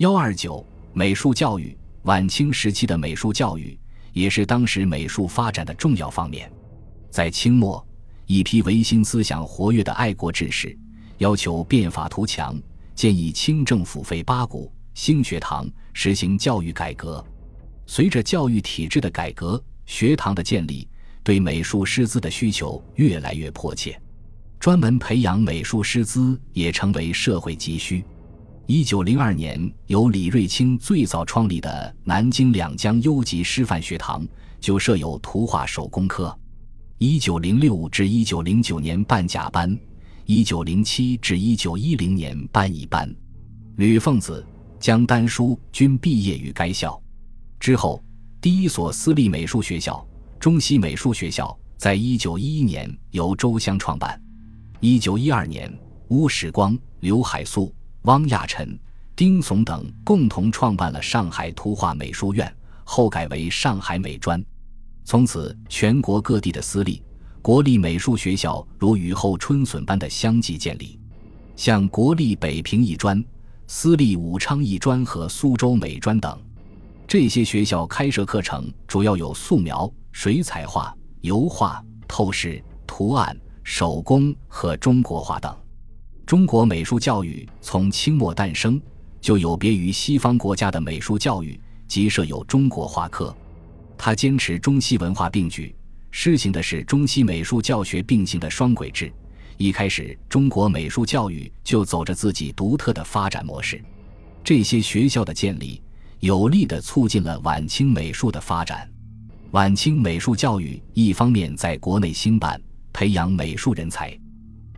幺二九美术教育，晚清时期的美术教育也是当时美术发展的重要方面。在清末，一批维新思想活跃的爱国志士要求变法图强，建议清政府废八股、兴学堂，实行教育改革。随着教育体制的改革，学堂的建立，对美术师资的需求越来越迫切，专门培养美术师资也成为社会急需。一九零二年，由李瑞清最早创立的南京两江优级师范学堂就设有图画手工科。一九零六至一九零九年办甲班，一九零七至一九一零年办乙班。吕凤子、江丹书均毕业于该校。之后，第一所私立美术学校——中西美术学校，在一九一一年由周湘创办。一九一二年，邬时光、刘海粟。汪亚尘、丁悚等共同创办了上海图画美术院，后改为上海美专。从此，全国各地的私立、国立美术学校如雨后春笋般的相继建立，像国立北平艺专、私立武昌艺专和苏州美专等。这些学校开设课程主要有素描、水彩画、油画、透视、图案、手工和中国画等。中国美术教育从清末诞生，就有别于西方国家的美术教育，即设有中国画科。他坚持中西文化并举，实行的是中西美术教学并行的双轨制。一开始，中国美术教育就走着自己独特的发展模式。这些学校的建立，有力地促进了晚清美术的发展。晚清美术教育一方面在国内兴办，培养美术人才。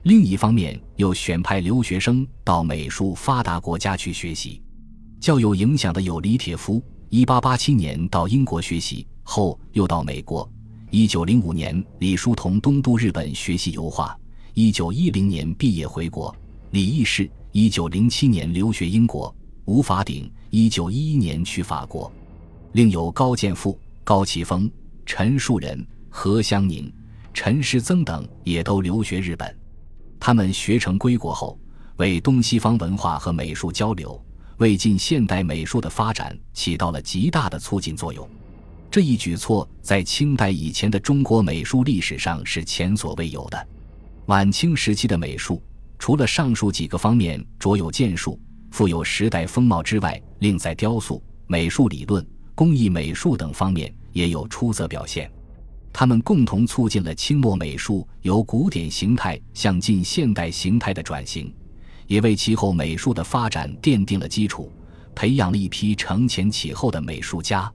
另一方面，又选派留学生到美术发达国家去学习。较有影响的有李铁夫，1887年到英国学习，后又到美国。1905年，李叔同东渡日本学习油画，1910年毕业回国。李义士，1907年留学英国。吴法鼎，1911年去法国。另有高剑父、高奇峰、陈树人、何香凝、陈世曾等，也都留学日本。他们学成归国后，为东西方文化和美术交流、为近现代美术的发展起到了极大的促进作用。这一举措在清代以前的中国美术历史上是前所未有的。晚清时期的美术，除了上述几个方面卓有建树、富有时代风貌之外，另在雕塑、美术理论、工艺美术等方面也有出色表现。他们共同促进了清末美术由古典形态向近现代形态的转型，也为其后美术的发展奠定了基础，培养了一批承前启后的美术家。